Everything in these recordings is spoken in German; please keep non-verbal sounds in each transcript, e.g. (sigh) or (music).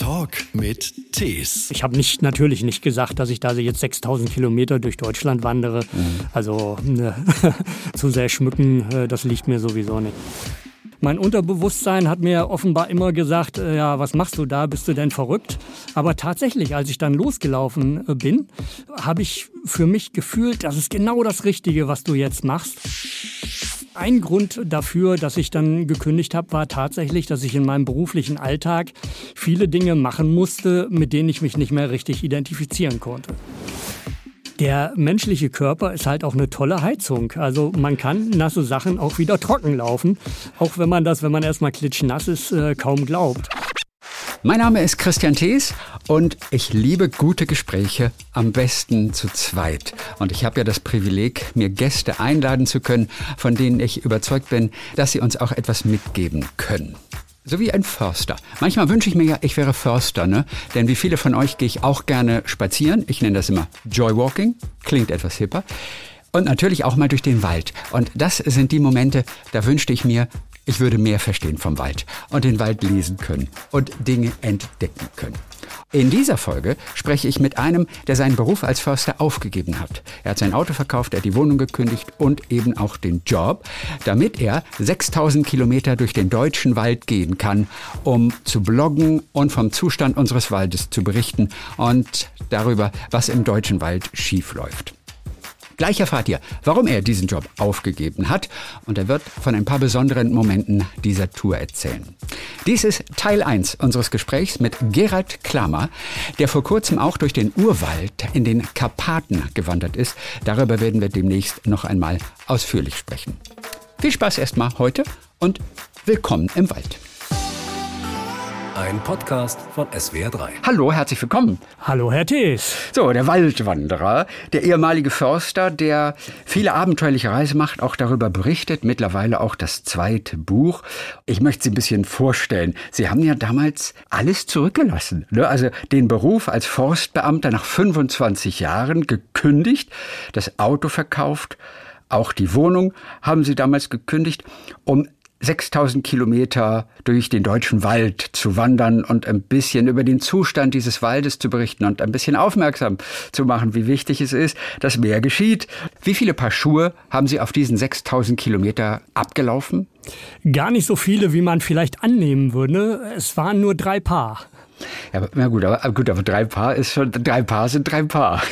Talk mit Tees. Ich habe nicht, natürlich nicht gesagt, dass ich da jetzt 6000 Kilometer durch Deutschland wandere. Mhm. Also ne, (laughs) zu sehr schmücken, äh, das liegt mir sowieso nicht. Mein Unterbewusstsein hat mir offenbar immer gesagt, äh, ja, was machst du da? Bist du denn verrückt? Aber tatsächlich, als ich dann losgelaufen äh, bin, habe ich für mich gefühlt, das ist genau das Richtige, was du jetzt machst. Ein Grund dafür, dass ich dann gekündigt habe, war tatsächlich, dass ich in meinem beruflichen Alltag viele Dinge machen musste, mit denen ich mich nicht mehr richtig identifizieren konnte. Der menschliche Körper ist halt auch eine tolle Heizung. Also man kann nasse Sachen auch wieder trocken laufen, auch wenn man das, wenn man erstmal klitschnass ist, äh, kaum glaubt. Mein Name ist Christian Thees und ich liebe gute Gespräche, am besten zu zweit. Und ich habe ja das Privileg, mir Gäste einladen zu können, von denen ich überzeugt bin, dass sie uns auch etwas mitgeben können. So wie ein Förster. Manchmal wünsche ich mir ja, ich wäre Förster, ne? Denn wie viele von euch gehe ich auch gerne spazieren. Ich nenne das immer Joywalking. Klingt etwas hipper. Und natürlich auch mal durch den Wald. Und das sind die Momente, da wünschte ich mir, ich würde mehr verstehen vom Wald und den Wald lesen können und Dinge entdecken können. In dieser Folge spreche ich mit einem, der seinen Beruf als Förster aufgegeben hat. Er hat sein Auto verkauft, er hat die Wohnung gekündigt und eben auch den Job, damit er 6000 Kilometer durch den deutschen Wald gehen kann, um zu bloggen und vom Zustand unseres Waldes zu berichten und darüber, was im deutschen Wald schiefläuft. Gleich erfahrt ihr, warum er diesen Job aufgegeben hat und er wird von ein paar besonderen Momenten dieser Tour erzählen. Dies ist Teil 1 unseres Gesprächs mit Gerald Klammer, der vor kurzem auch durch den Urwald in den Karpaten gewandert ist. Darüber werden wir demnächst noch einmal ausführlich sprechen. Viel Spaß erstmal heute und willkommen im Wald. Ein Podcast von SWR3. Hallo, herzlich willkommen. Hallo, Herr Thees. So, der Waldwanderer, der ehemalige Förster, der viele abenteuerliche Reisen macht, auch darüber berichtet, mittlerweile auch das zweite Buch. Ich möchte Sie ein bisschen vorstellen. Sie haben ja damals alles zurückgelassen. Ne? Also den Beruf als Forstbeamter nach 25 Jahren gekündigt, das Auto verkauft, auch die Wohnung haben Sie damals gekündigt, um 6000 Kilometer durch den deutschen Wald zu wandern und ein bisschen über den Zustand dieses Waldes zu berichten und ein bisschen aufmerksam zu machen, wie wichtig es ist, dass mehr geschieht. Wie viele Paar Schuhe haben Sie auf diesen 6000 Kilometer abgelaufen? Gar nicht so viele, wie man vielleicht annehmen würde. Es waren nur drei Paar. Ja, na gut, aber, gut, aber drei Paar ist schon, drei Paar sind drei Paar.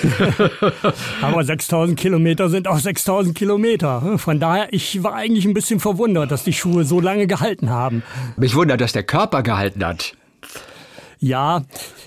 (laughs) aber 6000 Kilometer sind auch 6000 Kilometer. Von daher, ich war eigentlich ein bisschen verwundert, dass die Schuhe so lange gehalten haben. Mich wundert, dass der Körper gehalten hat. Ja,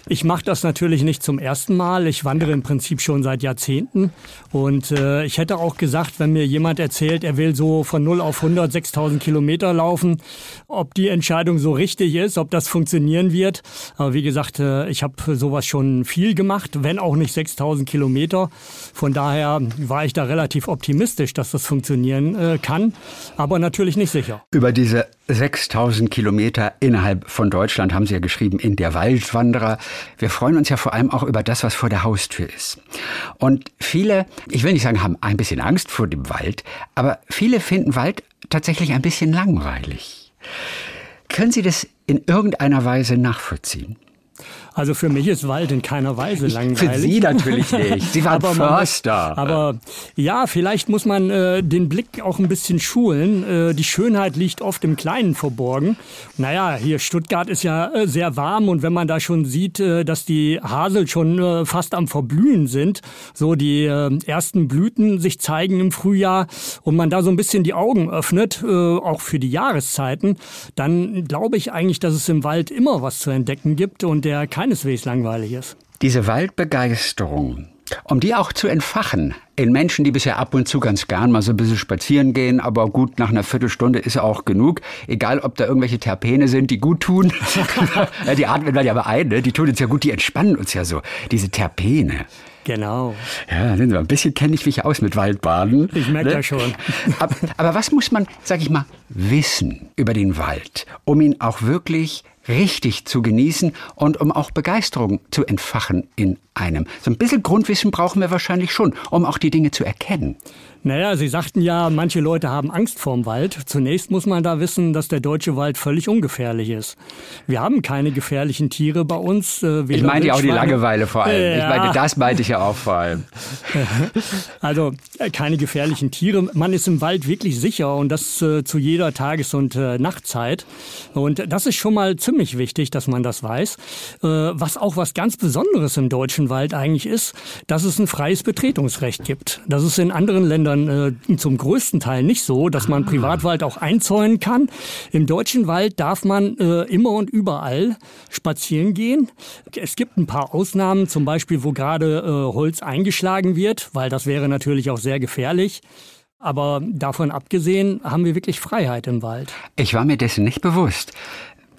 ich mache das natürlich nicht zum ersten Mal. Ich wandere im Prinzip schon seit Jahrzehnten. Und äh, ich hätte auch gesagt, wenn mir jemand erzählt, er will so von 0 auf 100 6000 Kilometer laufen, ob die Entscheidung so richtig ist, ob das funktionieren wird. Aber wie gesagt, äh, ich habe sowas schon viel gemacht, wenn auch nicht 6000 Kilometer. Von daher war ich da relativ optimistisch, dass das funktionieren äh, kann, aber natürlich nicht sicher. Über diese 6000 Kilometer innerhalb von Deutschland haben Sie ja geschrieben in der Waldwanderer. Wir freuen uns ja vor allem auch über das, was vor der Haustür ist. Und viele, ich will nicht sagen, haben ein bisschen Angst vor dem Wald, aber viele finden Wald tatsächlich ein bisschen langweilig. Können Sie das in irgendeiner Weise nachvollziehen? Also für mich ist Wald in keiner Weise langweilig. Für Sie natürlich (laughs) nicht. Sie waren aber Förster. aber ja, vielleicht muss man äh, den Blick auch ein bisschen schulen. Äh, die Schönheit liegt oft im Kleinen verborgen. Naja, hier Stuttgart ist ja äh, sehr warm und wenn man da schon sieht, äh, dass die Hasel schon äh, fast am Verblühen sind, so die äh, ersten Blüten sich zeigen im Frühjahr und man da so ein bisschen die Augen öffnet, auch für die Jahreszeiten, dann glaube ich eigentlich, dass es im Wald immer was zu entdecken gibt und der keineswegs langweilig ist. Diese Waldbegeisterung, um die auch zu entfachen in Menschen, die bisher ab und zu ganz gern mal so ein bisschen spazieren gehen, aber gut, nach einer Viertelstunde ist auch genug. Egal, ob da irgendwelche Terpene sind, die gut tun. (laughs) die atmen wir ja aber ein, ne? die tun uns ja gut, die entspannen uns ja so. Diese Terpene. Genau. Ja, ein bisschen kenne ich mich aus mit Waldbaden. Ich merke ne? das schon. (laughs) Aber, aber was muss man, sag ich mal, wissen über den Wald, um ihn auch wirklich richtig zu genießen und um auch Begeisterung zu entfachen in einem. So ein bisschen Grundwissen brauchen wir wahrscheinlich schon, um auch die Dinge zu erkennen. Naja, Sie sagten ja, manche Leute haben Angst vorm Wald. Zunächst muss man da wissen, dass der deutsche Wald völlig ungefährlich ist. Wir haben keine gefährlichen Tiere bei uns. Äh, ich meine ja auch die Langeweile vor allem. Ja. Ich meine, das meinte ich ja auch vor allem. (laughs) Also äh, keine gefährlichen Tiere. Man ist im Wald wirklich sicher und das äh, zu jeder Tages- und äh, Nachtzeit. Und das ist schon mal ziemlich wichtig, dass man das weiß. Äh, was auch was ganz Besonderes im deutschen Wald eigentlich ist, dass es ein freies Betretungsrecht gibt. Das ist in anderen Ländern äh, zum größten Teil nicht so, dass man ah. Privatwald auch einzäunen kann. Im deutschen Wald darf man äh, immer und überall spazieren gehen. Es gibt ein paar Ausnahmen, zum Beispiel, wo gerade Holz eingeschlagen wird, weil das wäre natürlich auch sehr gefährlich. Aber davon abgesehen haben wir wirklich Freiheit im Wald. Ich war mir dessen nicht bewusst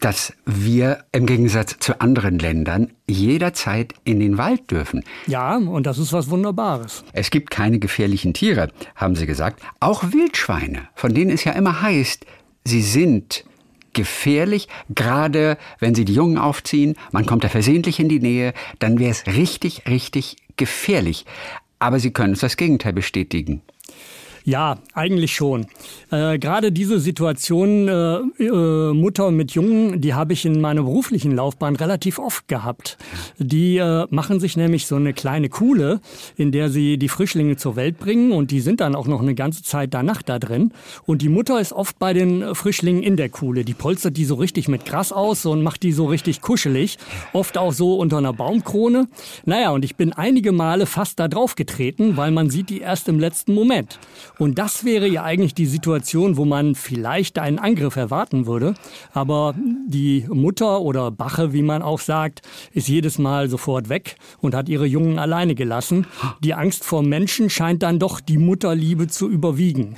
dass wir im Gegensatz zu anderen Ländern jederzeit in den Wald dürfen. Ja, und das ist was Wunderbares. Es gibt keine gefährlichen Tiere, haben Sie gesagt. Auch Wildschweine, von denen es ja immer heißt, sie sind gefährlich, gerade wenn sie die Jungen aufziehen, man kommt da versehentlich in die Nähe, dann wäre es richtig, richtig gefährlich. Aber Sie können uns das Gegenteil bestätigen. Ja, eigentlich schon. Äh, Gerade diese Situation äh, äh, Mutter mit Jungen, die habe ich in meiner beruflichen Laufbahn relativ oft gehabt. Die äh, machen sich nämlich so eine kleine Kuhle, in der sie die Frischlinge zur Welt bringen und die sind dann auch noch eine ganze Zeit danach da drin. Und die Mutter ist oft bei den Frischlingen in der Kuhle. Die polstert die so richtig mit Gras aus und macht die so richtig kuschelig. Oft auch so unter einer Baumkrone. Naja, und ich bin einige Male fast da drauf getreten, weil man sieht die erst im letzten Moment. Und das wäre ja eigentlich die Situation, wo man vielleicht einen Angriff erwarten würde. Aber die Mutter oder Bache, wie man auch sagt, ist jedes Mal sofort weg und hat ihre Jungen alleine gelassen. Die Angst vor Menschen scheint dann doch die Mutterliebe zu überwiegen.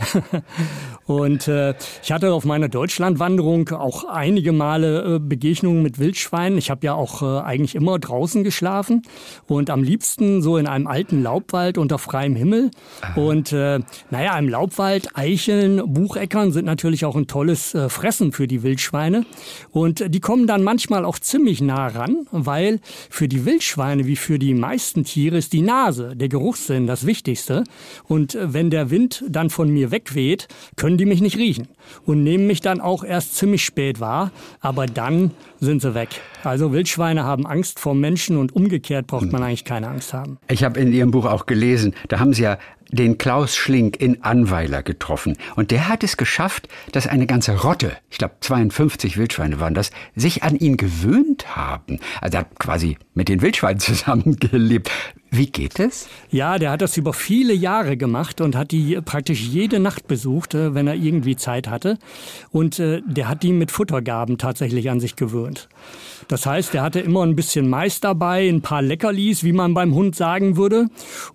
(laughs) und äh, ich hatte auf meiner Deutschlandwanderung auch einige Male äh, Begegnungen mit Wildschweinen. Ich habe ja auch äh, eigentlich immer draußen geschlafen und am liebsten so in einem alten Laubwald unter freiem Himmel. Und äh, naja, im Laubwald, Eicheln, Bucheckern sind natürlich auch ein tolles äh, Fressen für die Wildschweine. Und die kommen dann manchmal auch ziemlich nah ran, weil für die Wildschweine wie für die meisten Tiere ist die Nase, der Geruchssinn, das Wichtigste. Und äh, wenn der Wind dann von mir wegweht, können die mich nicht riechen und nehmen mich dann auch erst ziemlich spät wahr. Aber dann sind sie weg. Also Wildschweine haben Angst vor Menschen und umgekehrt braucht man eigentlich keine Angst haben. Ich habe in Ihrem Buch auch gelesen, da haben Sie ja den Klaus Schlink in Anweiler getroffen. Und der hat es geschafft, dass eine ganze Rotte, ich glaube 52 Wildschweine waren das, sich an ihn gewöhnt haben. Also er hat quasi mit den Wildschweinen (laughs) zusammengelebt. Wie geht es? Ja, der hat das über viele Jahre gemacht und hat die praktisch jede Nacht besucht, äh, wenn er irgendwie Zeit hatte. Und äh, der hat die mit Futtergaben tatsächlich an sich gewöhnt. Das heißt, er hatte immer ein bisschen Mais dabei, ein paar Leckerlis, wie man beim Hund sagen würde.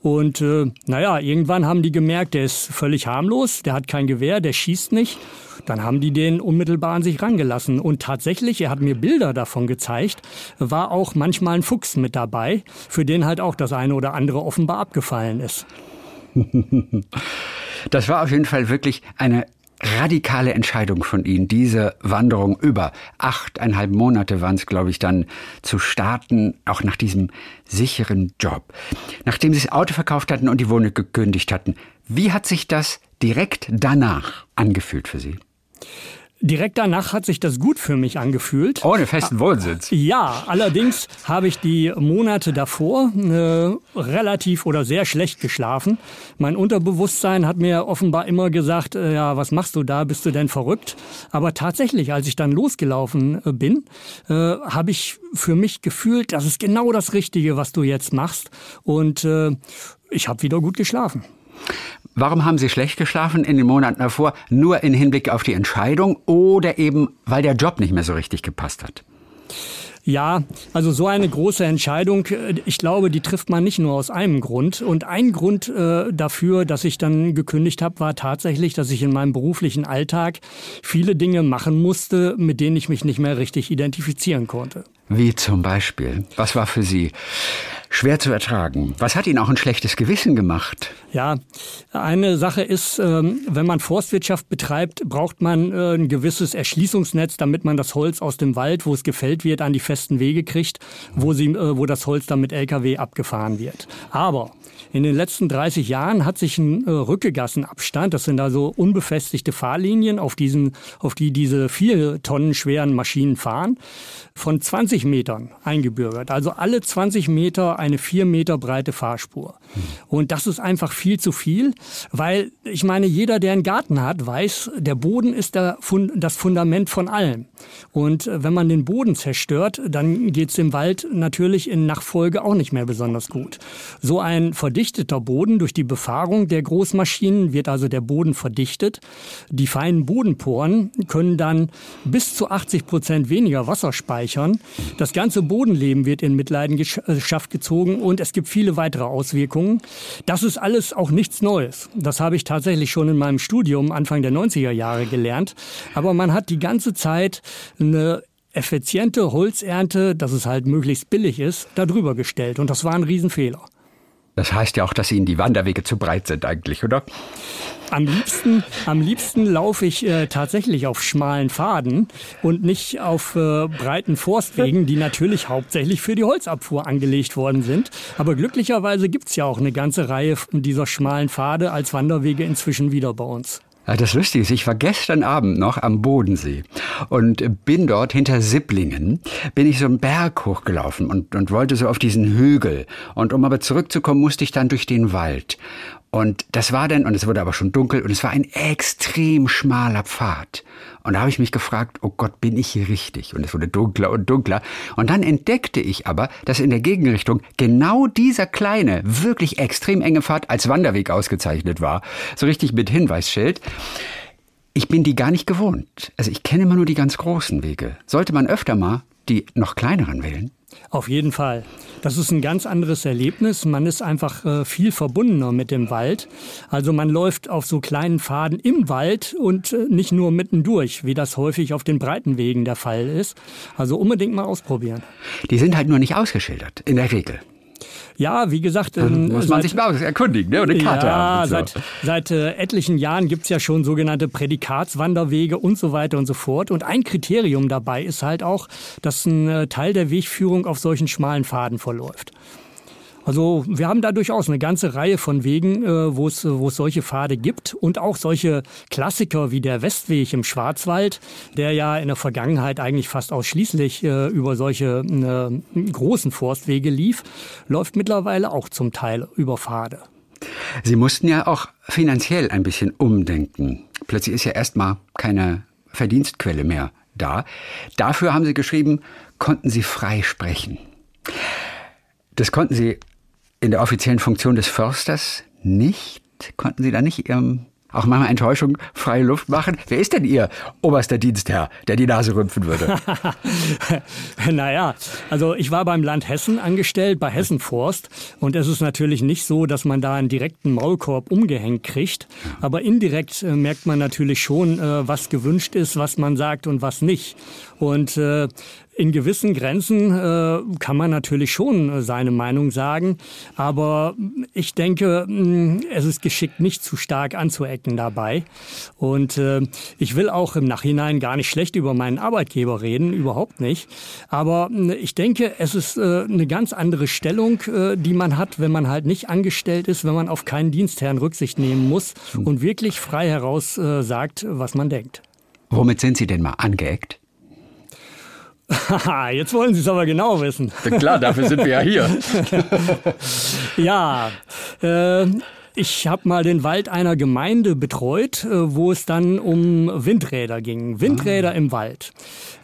Und äh, naja, irgendwann haben die gemerkt, der ist völlig harmlos, der hat kein Gewehr, der schießt nicht. Dann haben die den unmittelbar an sich rangelassen. Und tatsächlich, er hat mir Bilder davon gezeigt, war auch manchmal ein Fuchs mit dabei, für den halt auch das eine oder andere offenbar abgefallen ist. (laughs) Das war auf jeden Fall wirklich eine radikale Entscheidung von Ihnen, diese Wanderung über achteinhalb Monate waren es, glaube ich, dann zu starten, auch nach diesem sicheren Job. Nachdem Sie das Auto verkauft hatten und die Wohnung gekündigt hatten, wie hat sich das direkt danach angefühlt für Sie? Direkt danach hat sich das gut für mich angefühlt. Ohne festen Wohnsitz. Ja, allerdings habe ich die Monate davor äh, relativ oder sehr schlecht geschlafen. Mein Unterbewusstsein hat mir offenbar immer gesagt, äh, ja, was machst du da? Bist du denn verrückt? Aber tatsächlich, als ich dann losgelaufen äh, bin, äh, habe ich für mich gefühlt, das ist genau das Richtige, was du jetzt machst. Und äh, ich habe wieder gut geschlafen. Warum haben Sie schlecht geschlafen in den Monaten davor? Nur in Hinblick auf die Entscheidung oder eben, weil der Job nicht mehr so richtig gepasst hat? Ja, also so eine große Entscheidung, äh, ich glaube, die trifft man nicht nur aus einem Grund. Und ein Grund äh, dafür, dass ich dann gekündigt habe, war tatsächlich, dass ich in meinem beruflichen Alltag viele Dinge machen musste, mit denen ich mich nicht mehr richtig identifizieren konnte. Wie zum Beispiel? Was war für Sie schwer zu ertragen. Was hat Ihnen auch ein schlechtes Gewissen gemacht? Ja, eine Sache ist, ähm, wenn man Forstwirtschaft betreibt, braucht man äh, ein gewisses Erschließungsnetz, damit man das Holz aus dem Wald, wo es gefällt wird, an die festen Wege kriegt, wo, sie, äh, wo das Holz dann mit Lkw abgefahren wird. Aber in den letzten 30 Jahren hat sich ein äh, Rückegassenabstand, das sind also unbefestigte Fahrlinien, auf, diesen, auf die diese vier Tonnen schweren Maschinen fahren, von 20 Metern eingebürgert. Also alle 20 Meter eine vier Meter breite Fahrspur. Und das ist einfach viel zu viel, weil ich meine, jeder, der einen Garten hat, weiß, der Boden ist der Fund, das Fundament von allem. Und äh, wenn man den Boden zerstört, dann geht es dem Wald natürlich in Nachfolge auch nicht mehr besonders gut. So ein verdichteter Boden durch die Befahrung der Großmaschinen wird also der Boden verdichtet. Die feinen Bodenporen können dann bis zu 80 Prozent weniger Wasser speichern. Das ganze Bodenleben wird in Mitleidenschaft gezogen und es gibt viele weitere Auswirkungen. Das ist alles auch nichts Neues. Das habe ich tatsächlich schon in meinem Studium Anfang der 90er Jahre gelernt. Aber man hat die ganze Zeit eine effiziente Holzernte, dass es halt möglichst billig ist, darüber gestellt. Und das war ein Riesenfehler. Das heißt ja auch, dass Ihnen die Wanderwege zu breit sind eigentlich, oder? Am liebsten, am liebsten laufe ich äh, tatsächlich auf schmalen Pfaden und nicht auf äh, breiten Forstwegen, die natürlich hauptsächlich für die Holzabfuhr angelegt worden sind. Aber glücklicherweise gibt's ja auch eine ganze Reihe dieser schmalen Pfade als Wanderwege inzwischen wieder bei uns. Das Lustige ist, ich war gestern Abend noch am Bodensee und bin dort hinter Sipplingen, bin ich so einen Berg hochgelaufen und, und wollte so auf diesen Hügel. Und um aber zurückzukommen, musste ich dann durch den Wald. Und das war dann, und es wurde aber schon dunkel, und es war ein extrem schmaler Pfad. Und da habe ich mich gefragt, oh Gott, bin ich hier richtig? Und es wurde dunkler und dunkler. Und dann entdeckte ich aber, dass in der Gegenrichtung genau dieser kleine, wirklich extrem enge Pfad als Wanderweg ausgezeichnet war. So richtig mit Hinweisschild. Ich bin die gar nicht gewohnt. Also ich kenne immer nur die ganz großen Wege. Sollte man öfter mal die noch kleineren wählen? Auf jeden Fall. Das ist ein ganz anderes Erlebnis. Man ist einfach äh, viel verbundener mit dem Wald. Also man läuft auf so kleinen Pfaden im Wald und äh, nicht nur mittendurch, wie das häufig auf den breiten Wegen der Fall ist. Also unbedingt mal ausprobieren. Die sind halt nur nicht ausgeschildert, in der Regel. Ja, wie gesagt. Ähm, muss man seit, sich mal erkundigen ne? und eine Karte ja, haben. So. Seit, seit äh, etlichen Jahren gibt's ja schon sogenannte Prädikatswanderwege und so weiter und so fort. Und ein Kriterium dabei ist halt auch, dass ein äh, Teil der Wegführung auf solchen schmalen Pfaden verläuft. Also wir haben da durchaus eine ganze Reihe von Wegen, äh, wo es solche Pfade gibt und auch solche Klassiker wie der Westweg im Schwarzwald, der ja in der Vergangenheit eigentlich fast ausschließlich äh, über solche äh, großen Forstwege lief, läuft mittlerweile auch zum Teil über Pfade. Sie mussten ja auch finanziell ein bisschen umdenken. Plötzlich ist ja erstmal keine Verdienstquelle mehr da. Dafür haben Sie geschrieben, konnten Sie frei sprechen. Das konnten Sie in der offiziellen Funktion des Försters nicht? Konnten Sie da nicht Ihrem auch manchmal Enttäuschung freie Luft machen. Wer ist denn Ihr oberster Dienstherr, der die Nase rümpfen würde? (laughs) naja, also ich war beim Land Hessen angestellt, bei Hessen Forst. Und es ist natürlich nicht so, dass man da einen direkten Maulkorb umgehängt kriegt. Aber indirekt äh, merkt man natürlich schon, äh, was gewünscht ist, was man sagt und was nicht. Und äh, in gewissen Grenzen äh, kann man natürlich schon äh, seine Meinung sagen, aber ich denke, mm, es ist geschickt, nicht zu stark anzuecken dabei. Und äh, ich will auch im Nachhinein gar nicht schlecht über meinen Arbeitgeber reden, überhaupt nicht. Aber mh, ich denke, es ist äh, eine ganz andere Stellung, äh, die man hat, wenn man halt nicht angestellt ist, wenn man auf keinen Dienstherrn Rücksicht nehmen muss und wirklich frei heraus äh, sagt, was man denkt. Womit sind Sie denn mal angeeckt? Haha, (laughs) Jetzt wollen Sie es aber genau wissen. Klar, dafür sind wir ja hier. (laughs) ja, äh, ich habe mal den Wald einer Gemeinde betreut, äh, wo es dann um Windräder ging. Windräder ah. im Wald.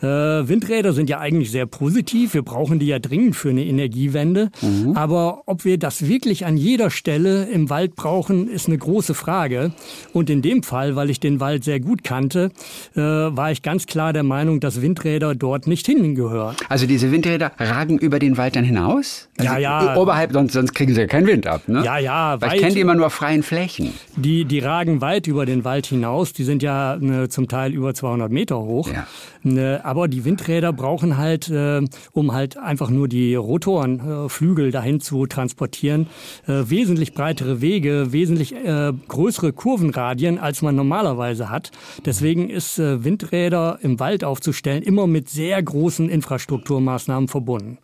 Äh, Windräder sind ja eigentlich sehr positiv. Wir brauchen die ja dringend für eine Energiewende. Mhm. Aber ob wir das wirklich an jeder Stelle im Wald brauchen, ist eine große Frage. Und in dem Fall, weil ich den Wald sehr gut kannte, äh, war ich ganz klar der Meinung, dass Windräder dort nicht hingehören. Also diese Windräder ragen über den Wald dann hinaus? Also ja, ja. Oberhalb, sonst, sonst kriegen sie ja keinen Wind ab. Ne? Ja, ja. Weil ich kenne die immer nur auf freien Flächen. Die, die ragen weit über den Wald hinaus. Die sind ja ne, zum Teil über 200 Meter hoch. Ja. Ne, aber die Windräder brauchen halt, äh, um halt einfach nur die Rotoren, äh, Flügel dahin zu transportieren, äh, wesentlich breitere Wege, wesentlich äh, größere Kurvenradien, als man normalerweise hat. Deswegen ist Windräder im Wald aufzustellen immer mit sehr großen Infrastrukturmaßnahmen verbunden.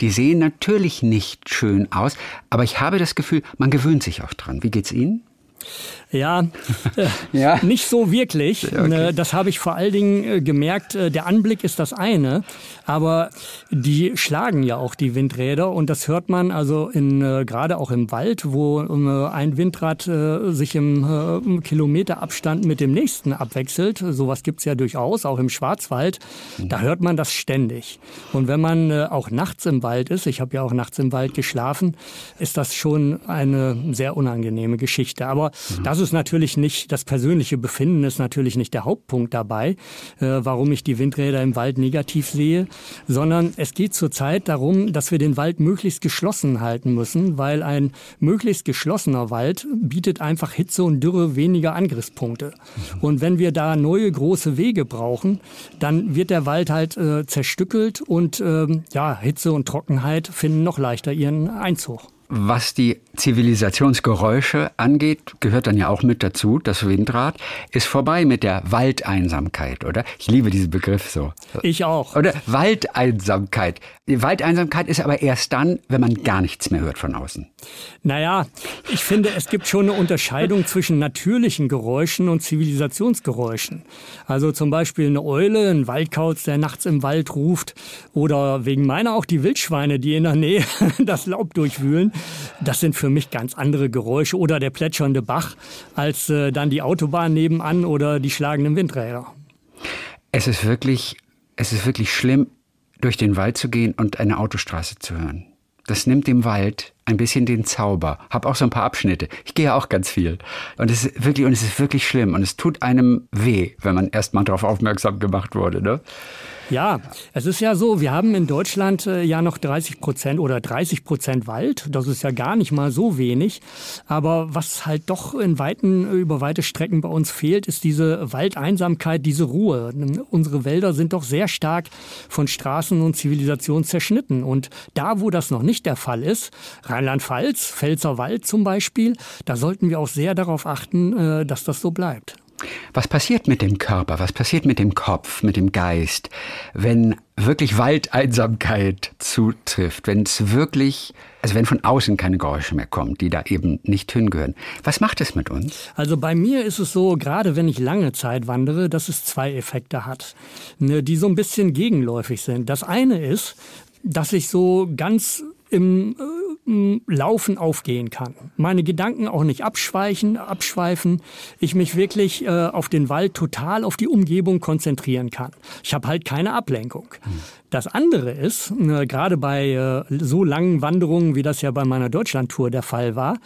Die sehen natürlich nicht schön aus, aber ich habe das Gefühl, man gewöhnt sich auch dran. Wie geht's Ihnen? Ja, äh, (laughs) ja, nicht so wirklich. Okay. Ne, das habe ich vor allen Dingen äh, gemerkt. Äh, der Anblick ist das eine, aber die schlagen ja auch die Windräder und das hört man also in, gerade auch im Wald, wo ein Windrad sich im Kilometerabstand mit dem nächsten abwechselt. Sowas gibt's ja durchaus, auch im Schwarzwald. Da hört man das ständig. Und wenn man auch nachts im Wald ist, ich habe ja auch nachts im Wald geschlafen, ist das schon eine sehr unangenehme Geschichte. Aber mhm. das ist natürlich nicht, das persönliche Befinden ist natürlich nicht der Hauptpunkt dabei, äh, warum ich die Windräder im Wald negativ sehe, sondern es geht zurzeit darum, dass wir den Wald möglichst geschlossen halten müssen, weil ein möglichst geschlossener Wald bietet einfach Hitze und Dürre weniger Angriffspunkte. Mhm. Und wenn wir da neue große Wege brauchen, dann wird der Wald halt äh, zerstückelt und äh, ja, Hitze und Trockenheit finden noch leichter ihren Einzug. Was die Zivilisationsgeräusche angeht, gehört dann ja auch mit dazu, das Windrad, ist vorbei mit der Waldeinsamkeit, oder? Ich liebe diesen Begriff so. Ich auch. Oder Waldeinsamkeit. Die Waldeinsamkeit ist aber erst dann, wenn man gar nichts mehr hört von außen. Naja, ich finde, es gibt schon eine Unterscheidung zwischen natürlichen Geräuschen und Zivilisationsgeräuschen. Also zum Beispiel eine Eule, ein Waldkauz, der nachts im Wald ruft, oder wegen meiner auch die Wildschweine, die in der Nähe (laughs) das Laub durchwühlen. Das sind für mich ganz andere Geräusche oder der plätschernde Bach als äh, dann die Autobahn nebenan oder die schlagenden Windräder. Es ist wirklich, es ist wirklich schlimm, durch den Wald zu gehen und eine Autostraße zu hören. Das nimmt dem Wald ein bisschen den Zauber. Hab auch so ein paar Abschnitte. Ich gehe ja auch ganz viel. Und es ist wirklich, und es ist wirklich schlimm. Und es tut einem weh, wenn man erst mal darauf aufmerksam gemacht wurde, ne? Ja, es ist ja so, wir haben in Deutschland äh, ja noch 30 Prozent oder 30 Prozent Wald. Das ist ja gar nicht mal so wenig. Aber was halt doch in weiten, über weite Strecken bei uns fehlt, ist diese Waldeinsamkeit, diese Ruhe. Unsere Wälder sind doch sehr stark von Straßen und Zivilisation zerschnitten. Und da, wo das noch nicht der Fall ist, Rheinland-Pfalz, Pfälzerwald zum Beispiel, da sollten wir auch sehr darauf achten, äh, dass das so bleibt. Was passiert mit dem Körper, was passiert mit dem Kopf, mit dem Geist, wenn wirklich Waldeinsamkeit zutrifft, wenn es wirklich, also wenn von außen keine Geräusche mehr kommen, die da eben nicht hingehören. Was macht es mit uns? Also bei mir ist es so, gerade wenn ich lange Zeit wandere, dass es zwei Effekte hat, ne, die so ein bisschen gegenläufig sind. Das eine ist, dass ich so ganz im äh, Laufen aufgehen kann. Meine Gedanken auch nicht abschweichen, abschweifen. Ich mich wirklich äh, auf den Wald total auf die Umgebung konzentrieren kann. Ich habe halt keine Ablenkung. Das andere ist, äh, gerade bei äh, so langen Wanderungen, wie das ja bei meiner Deutschlandtour der Fall war,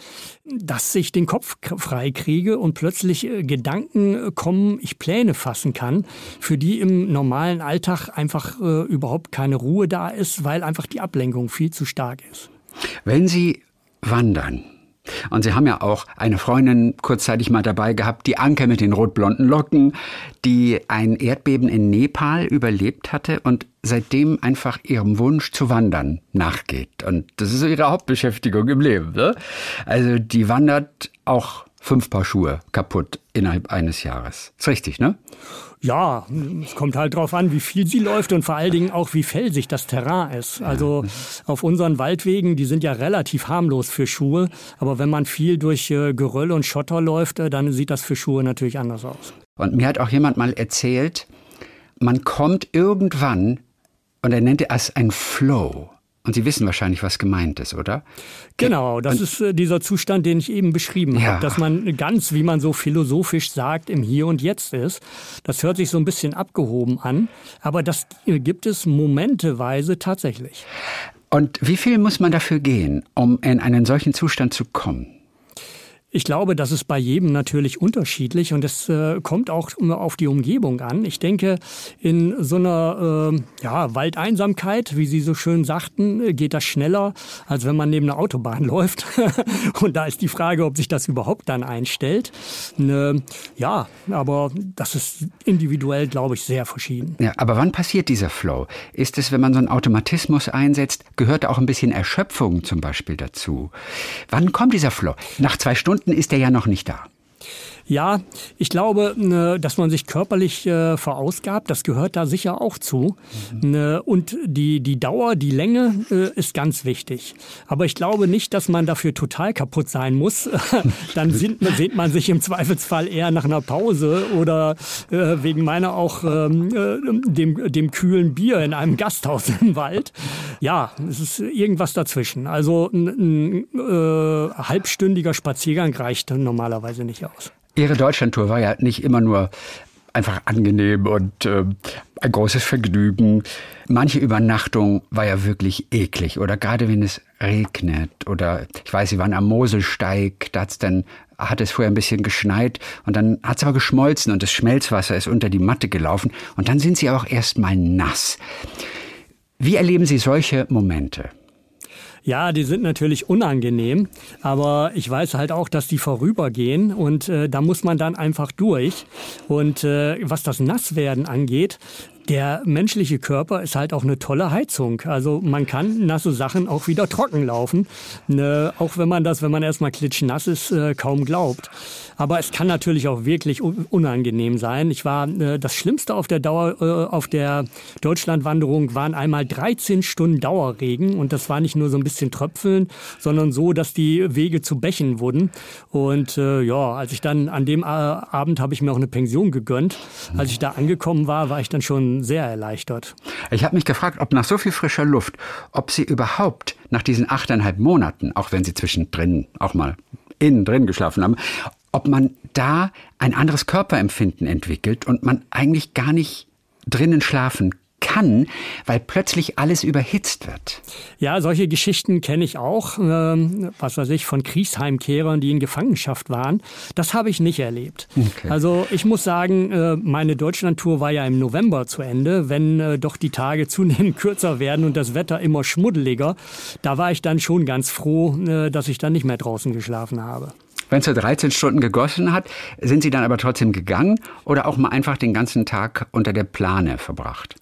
dass ich den Kopf frei kriege und plötzlich äh, Gedanken kommen, ich Pläne fassen kann, für die im normalen Alltag einfach überhaupt keine Ruhe da ist, weil einfach die Ablenkung viel zu stark ist. Wenn Sie wandern, und Sie haben ja auch eine Freundin kurzzeitig mal dabei gehabt, die Anke mit den rotblonden Locken, die ein Erdbeben in Nepal überlebt hatte und seitdem einfach ihrem Wunsch zu wandern nachgeht. Und das ist ihre Hauptbeschäftigung im Leben. Ne? Also die wandert auch fünf Paar Schuhe kaputt innerhalb eines Jahres. Ist richtig, ne? Ja, es kommt halt drauf an, wie viel sie läuft und vor allen Dingen auch, wie felsig das Terrain ist. Also auf unseren Waldwegen, die sind ja relativ harmlos für Schuhe, aber wenn man viel durch äh, Geröll und Schotter läuft, äh, dann sieht das für Schuhe natürlich anders aus. Und mir hat auch jemand mal erzählt, man kommt irgendwann, und er nennt es ein Flow. Und Sie wissen wahrscheinlich, was gemeint ist, oder? Genau, das und, ist äh, dieser Zustand, den ich eben beschrieben ja. habe, dass man ganz, wie man so philosophisch sagt, im Hier und Jetzt ist. Das hört sich so ein bisschen abgehoben an, aber das gibt es momenteweise tatsächlich. Und wie viel muss man dafür gehen, um in einen solchen Zustand zu kommen? Ich glaube, das ist bei jedem natürlich unterschiedlich und es äh, kommt auch auf die Umgebung an. Ich denke, in so einer äh, ja, Waldeinsamkeit, wie Sie so schön sagten, geht das schneller, als wenn man neben einer Autobahn (laughs) läuft. und da ist die Frage, ob sich das überhaupt dann einstellt. Ne, ja, aber das ist individuell, glaube ich, sehr verschieden. Ja, aber wann passiert dieser Flow? Ist es, wenn man so einen Automatismus einsetzt, gehört auch ein bisschen Erschöpfung zum Beispiel dazu? Wann kommt dieser Flow? Nach zwei Stunden Stunden ist er ja noch nicht da. Ja, ich glaube, ne, dass man sich körperlich äh, verausgabt, das gehört da sicher auch zu. Mhm. Und die, die Dauer, die Länge äh, ist ganz wichtig. Aber ich glaube nicht, dass man dafür total kaputt sein muss. (laughs) Dann sehnt man sich im Zweifelsfall eher nach einer Pause oder äh, wegen meiner auch ähm, dem, dem kühlen Bier in einem Gasthaus im Wald. Ja, es ist irgendwas dazwischen. Also ein, ein äh, halbstündiger Spaziergang reicht normalerweise nicht aus. Ihre Deutschlandtour war ja nicht immer nur einfach angenehm und äh, ein großes Vergnügen. Manche Übernachtung war ja wirklich eklig oder gerade wenn es regnet oder ich weiß, Sie waren am Moselsteig, da hat's dann hat es vorher ein bisschen geschneit und dann hat es aber geschmolzen und das Schmelzwasser ist unter die Matte gelaufen und dann sind Sie auch erstmal nass. Wie erleben Sie solche Momente? Ja, die sind natürlich unangenehm, aber ich weiß halt auch, dass die vorübergehen und äh, da muss man dann einfach durch. Und äh, was das Nasswerden angeht, der menschliche Körper ist halt auch eine tolle Heizung. Also man kann nasse Sachen auch wieder trocken laufen, ne, auch wenn man das, wenn man erstmal klitschnass ist, äh, kaum glaubt. Aber es kann natürlich auch wirklich unangenehm sein. Ich war äh, das Schlimmste auf der Dauer äh, auf der Deutschlandwanderung waren einmal 13 Stunden Dauerregen und das war nicht nur so ein bisschen Tröpfeln, sondern so, dass die Wege zu Bächen wurden. Und ja, als ich dann an dem Abend habe ich mir auch eine Pension gegönnt. Als ich da angekommen war, war ich dann schon sehr erleichtert. Ich habe mich gefragt, ob nach so viel frischer Luft, ob Sie überhaupt nach diesen achteinhalb Monaten, auch wenn Sie zwischendrin auch mal innen drin geschlafen haben, ob man da ein anderes Körperempfinden entwickelt und man eigentlich gar nicht drinnen schlafen kann, weil plötzlich alles überhitzt wird. Ja, solche Geschichten kenne ich auch, ähm, was weiß ich, von Kriegsheimkehrern, die in Gefangenschaft waren. Das habe ich nicht erlebt. Okay. Also ich muss sagen, äh, meine Deutschlandtour war ja im November zu Ende, wenn äh, doch die Tage (laughs) zunehmend kürzer werden und das Wetter immer schmuddeliger. Da war ich dann schon ganz froh, äh, dass ich dann nicht mehr draußen geschlafen habe. Wenn es so 13 Stunden gegossen hat, sind Sie dann aber trotzdem gegangen oder auch mal einfach den ganzen Tag unter der Plane verbracht?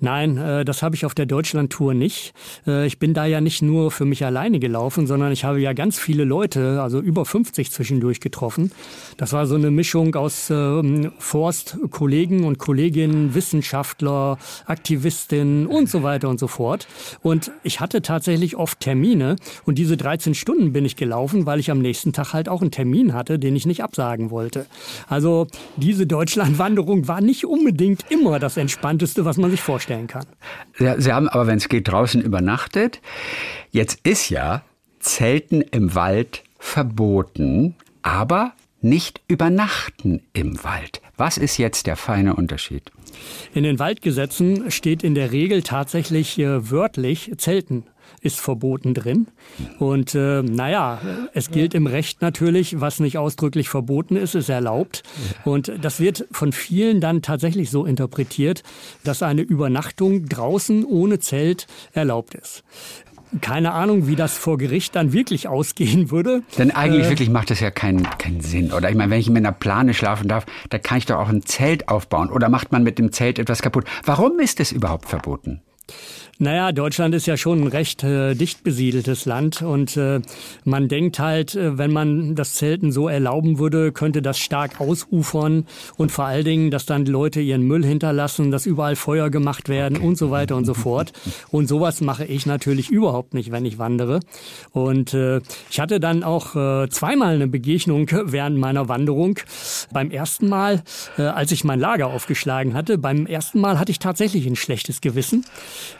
Nein, äh, das habe ich auf der Deutschlandtour nicht. Äh, ich bin da ja nicht nur für mich alleine gelaufen, sondern ich habe ja ganz viele Leute, also über 50 zwischendurch getroffen. Das war so eine Mischung aus ähm, Forstkollegen und Kolleginnen, Wissenschaftler, Aktivistinnen und so weiter und so fort. Und ich hatte tatsächlich oft Termine und diese 13 Stunden bin ich gelaufen, weil ich am nächsten Tag halt auch einen Termin hatte, den ich nicht absagen wollte. Also diese Deutschlandwanderung war nicht unbedingt immer das Entspannteste, was man sich sich vorstellen kann. Sie haben aber, wenn es geht, draußen übernachtet. Jetzt ist ja Zelten im Wald verboten, aber nicht übernachten im Wald. Was ist jetzt der feine Unterschied? In den Waldgesetzen steht in der Regel tatsächlich äh, wörtlich Zelten ist verboten drin. Und äh, naja, es gilt im Recht natürlich, was nicht ausdrücklich verboten ist, ist erlaubt. Und das wird von vielen dann tatsächlich so interpretiert, dass eine Übernachtung draußen ohne Zelt erlaubt ist. Keine Ahnung, wie das vor Gericht dann wirklich ausgehen würde. Denn eigentlich äh, wirklich macht das ja keinen, keinen Sinn. Oder ich meine, wenn ich in einer Plane schlafen darf, da kann ich doch auch ein Zelt aufbauen. Oder macht man mit dem Zelt etwas kaputt? Warum ist es überhaupt verboten? Naja, Deutschland ist ja schon ein recht äh, dicht besiedeltes Land und äh, man denkt halt, äh, wenn man das Zelten so erlauben würde, könnte das stark ausufern und vor allen Dingen, dass dann Leute ihren Müll hinterlassen, dass überall Feuer gemacht werden und so weiter und so fort. Und sowas mache ich natürlich überhaupt nicht, wenn ich wandere. Und äh, ich hatte dann auch äh, zweimal eine Begegnung (laughs) während meiner Wanderung. Beim ersten Mal, äh, als ich mein Lager aufgeschlagen hatte, beim ersten Mal hatte ich tatsächlich ein schlechtes Gewissen.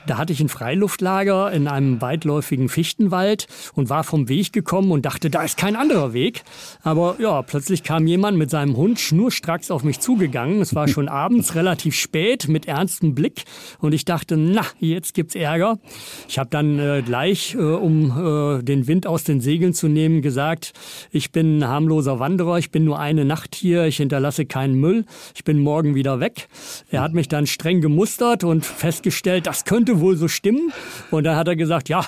Da hatte ich ein Freiluftlager in einem weitläufigen Fichtenwald und war vom Weg gekommen und dachte, da ist kein anderer Weg. Aber ja, plötzlich kam jemand mit seinem Hund schnurstracks auf mich zugegangen. Es war schon abends relativ spät mit ernstem Blick und ich dachte, na, jetzt gibt's Ärger. Ich habe dann äh, gleich, äh, um äh, den Wind aus den Segeln zu nehmen, gesagt, ich bin ein harmloser Wanderer, ich bin nur eine Nacht hier, ich hinterlasse keinen Müll, ich bin morgen wieder weg. Er hat mich dann streng gemustert und festgestellt, das könnte wohl so stimmen. Und dann hat er gesagt, ja,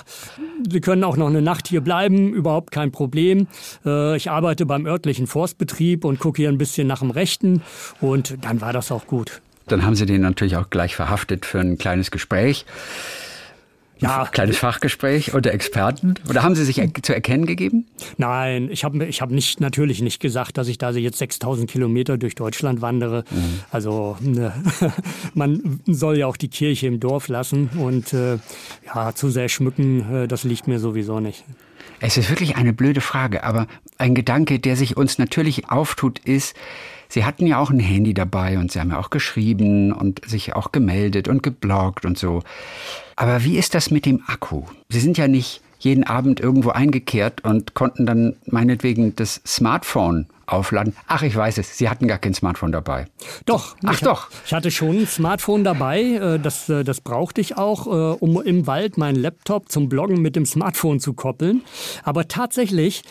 Sie können auch noch eine Nacht hier bleiben, überhaupt kein Problem. Äh, ich arbeite beim örtlichen Forstbetrieb und gucke hier ein bisschen nach dem Rechten. Und dann war das auch gut. Dann haben Sie den natürlich auch gleich verhaftet für ein kleines Gespräch. Ja. Kleines Fachgespräch unter Experten? Oder haben Sie sich zu erkennen gegeben? Nein, ich habe ich hab nicht, natürlich nicht gesagt, dass ich da jetzt 6000 Kilometer durch Deutschland wandere. Mhm. Also ne, (laughs) man soll ja auch die Kirche im Dorf lassen und äh, ja, zu sehr schmücken, äh, das liegt mir sowieso nicht. Es ist wirklich eine blöde Frage, aber ein Gedanke, der sich uns natürlich auftut, ist, Sie hatten ja auch ein Handy dabei und Sie haben ja auch geschrieben und sich auch gemeldet und gebloggt und so. Aber wie ist das mit dem Akku? Sie sind ja nicht jeden Abend irgendwo eingekehrt und konnten dann meinetwegen das Smartphone aufladen. Ach, ich weiß es, Sie hatten gar kein Smartphone dabei. Doch. Ach ich, doch. Ich hatte schon ein Smartphone dabei. Äh, das, äh, das brauchte ich auch, äh, um im Wald meinen Laptop zum Bloggen mit dem Smartphone zu koppeln. Aber tatsächlich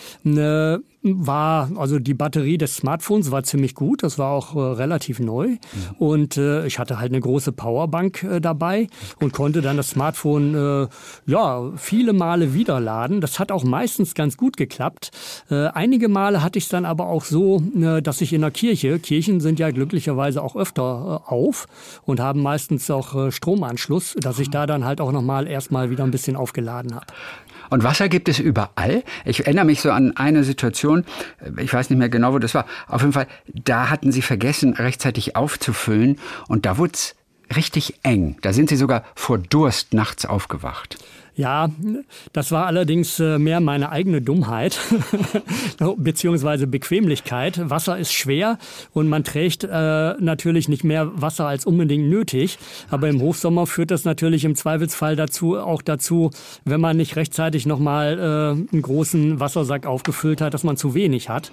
war, also die Batterie des Smartphones war ziemlich gut, das war auch äh, relativ neu. Ja. Und äh, ich hatte halt eine große Powerbank äh, dabei und konnte dann das Smartphone äh, ja viele Male wieder laden. Das hat auch meistens ganz gut geklappt. Äh, einige Male hatte ich es dann aber auch so, äh, dass ich in der Kirche, Kirchen sind ja glücklicherweise auch öfter äh, auf und haben meistens auch Stromanschluss, dass ich da dann halt auch nochmal erstmal wieder ein bisschen aufgeladen habe. Und Wasser gibt es überall. Ich erinnere mich so an eine Situation, ich weiß nicht mehr genau, wo das war. Auf jeden Fall, da hatten sie vergessen, rechtzeitig aufzufüllen und da wurde richtig eng. Da sind sie sogar vor Durst nachts aufgewacht. Ja, das war allerdings äh, mehr meine eigene Dummheit (laughs) beziehungsweise Bequemlichkeit. Wasser ist schwer und man trägt äh, natürlich nicht mehr Wasser als unbedingt nötig. Aber im Hochsommer führt das natürlich im Zweifelsfall dazu, auch dazu, wenn man nicht rechtzeitig nochmal äh, einen großen Wassersack aufgefüllt hat, dass man zu wenig hat.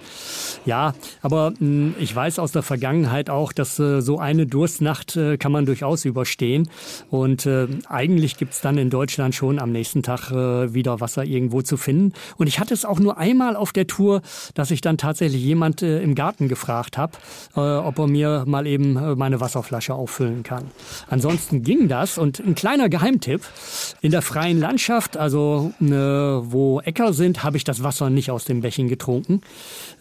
Ja, aber mh, hm, ich weiß aus der Vergangenheit auch, dass äh, so eine Durstnacht äh, kann man durchaus überstehen. Und äh, eigentlich gibt's dann in Deutschland schon am am nächsten Tag äh, wieder Wasser irgendwo zu finden. Und ich hatte es auch nur einmal auf der Tour, dass ich dann tatsächlich jemand äh, im Garten gefragt habe, äh, ob er mir mal eben äh, meine Wasserflasche auffüllen kann. Ansonsten ging das. Und ein kleiner Geheimtipp, in der freien Landschaft, also äh, wo Äcker sind, habe ich das Wasser nicht aus dem Bächen getrunken.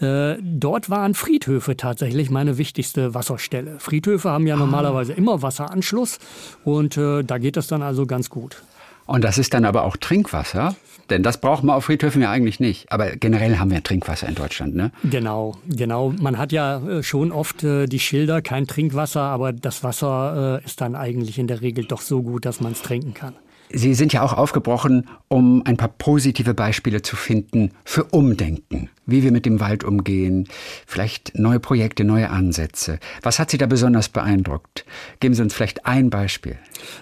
Äh, dort waren Friedhöfe tatsächlich meine wichtigste Wasserstelle. Friedhöfe haben ja ah. normalerweise immer Wasseranschluss und da geht das dann also ganz gut. Und das ist dann aber auch Trinkwasser, denn das braucht man auf Friedhöfen ja eigentlich nicht. Aber generell haben wir Trinkwasser in Deutschland, ne? Genau, genau. Man hat ja äh, schon oft äh, die Schilder, kein Trinkwasser, aber das Wasser äh, ist dann eigentlich in der Regel doch so gut, dass man es trinken kann. Sie sind ja auch aufgebrochen, um ein paar positive Beispiele zu finden für Umdenken wie wir mit dem Wald umgehen, vielleicht neue Projekte, neue Ansätze. Was hat Sie da besonders beeindruckt? Geben Sie uns vielleicht ein Beispiel.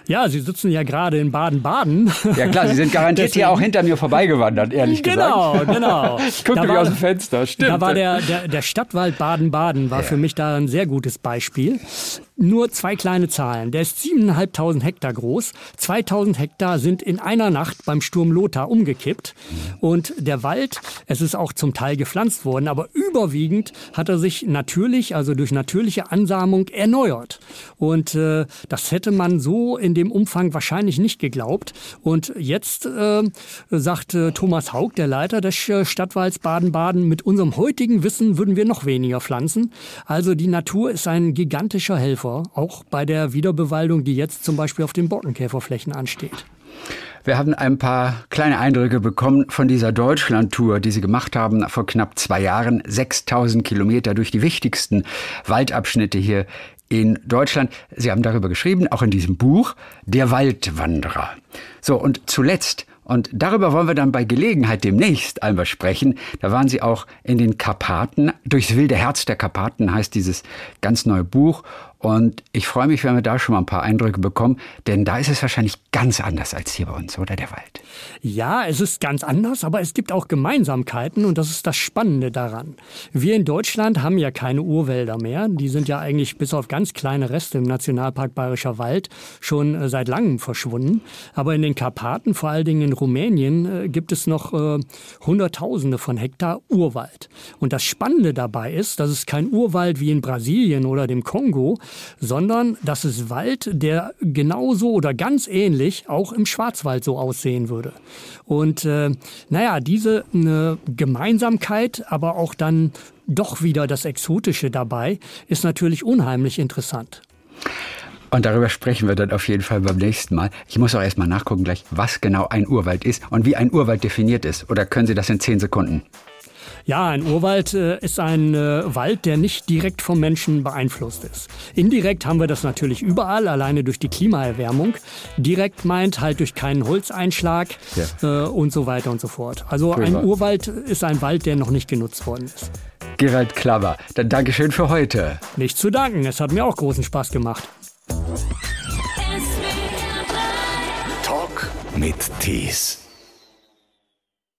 Ja, Sie sitzen ja gerade in Baden-Baden. Ja klar, Sie sind (laughs) garantiert hier auch hinter mir vorbeigewandert, ehrlich genau, gesagt. Genau, genau. Ich gucke aus dem Fenster, stimmt. Da war der, der, der Stadtwald Baden-Baden war ja. für mich da ein sehr gutes Beispiel. Nur zwei kleine Zahlen. Der ist 7.500 Hektar groß. 2.000 Hektar sind in einer Nacht beim Sturm Lothar umgekippt. Und der Wald, es ist auch zum Teil gepflanzt worden, aber überwiegend hat er sich natürlich, also durch natürliche Ansamung erneuert. Und äh, das hätte man so in dem Umfang wahrscheinlich nicht geglaubt. Und jetzt äh, sagt äh, Thomas Haug, der Leiter des äh, Stadtwalds Baden-Baden, mit unserem heutigen Wissen würden wir noch weniger pflanzen. Also die Natur ist ein gigantischer Helfer, auch bei der Wiederbewaldung, die jetzt zum Beispiel auf den Borkenkäferflächen ansteht. Wir haben ein paar kleine Eindrücke bekommen von dieser Deutschland-Tour, die Sie gemacht haben vor knapp zwei Jahren. 6000 Kilometer durch die wichtigsten Waldabschnitte hier in Deutschland. Sie haben darüber geschrieben, auch in diesem Buch, Der Waldwanderer. So, und zuletzt und darüber wollen wir dann bei Gelegenheit demnächst einmal sprechen. Da waren Sie auch in den Karpaten. Durchs wilde Herz der Karpaten heißt dieses ganz neue Buch. Und ich freue mich, wenn wir da schon mal ein paar Eindrücke bekommen, denn da ist es wahrscheinlich ganz anders als hier bei uns, oder der Wald? Ja, es ist ganz anders, aber es gibt auch Gemeinsamkeiten und das ist das Spannende daran. Wir in Deutschland haben ja keine Urwälder mehr. Die sind ja eigentlich bis auf ganz kleine Reste im Nationalpark Bayerischer Wald schon äh, seit langem verschwunden. Aber in den Karpaten, vor allen Dingen in Rumänien, äh, gibt es noch äh, Hunderttausende von Hektar Urwald. Und das Spannende dabei ist, dass es kein Urwald wie in Brasilien oder dem Kongo, sondern das ist Wald, der genauso oder ganz ähnlich auch im Schwarzwald so aussehen würde. Und äh, naja, diese äh, Gemeinsamkeit, aber auch dann doch wieder das Exotische dabei, ist natürlich unheimlich interessant. Und darüber sprechen wir dann auf jeden Fall beim nächsten Mal. Ich muss auch erstmal nachgucken gleich, was genau ein Urwald ist und wie ein Urwald definiert ist. Oder können Sie das in zehn Sekunden? Ja, ein Urwald äh, ist ein äh, Wald, der nicht direkt vom Menschen beeinflusst ist. Indirekt haben wir das natürlich überall, alleine durch die Klimaerwärmung. Direkt meint halt durch keinen Holzeinschlag ja. äh, und so weiter und so fort. Also Prima. ein Urwald ist ein Wald, der noch nicht genutzt worden ist. Gerald Klaver, dann Dankeschön für heute. Nicht zu danken, es hat mir auch großen Spaß gemacht. Talk mit Tees.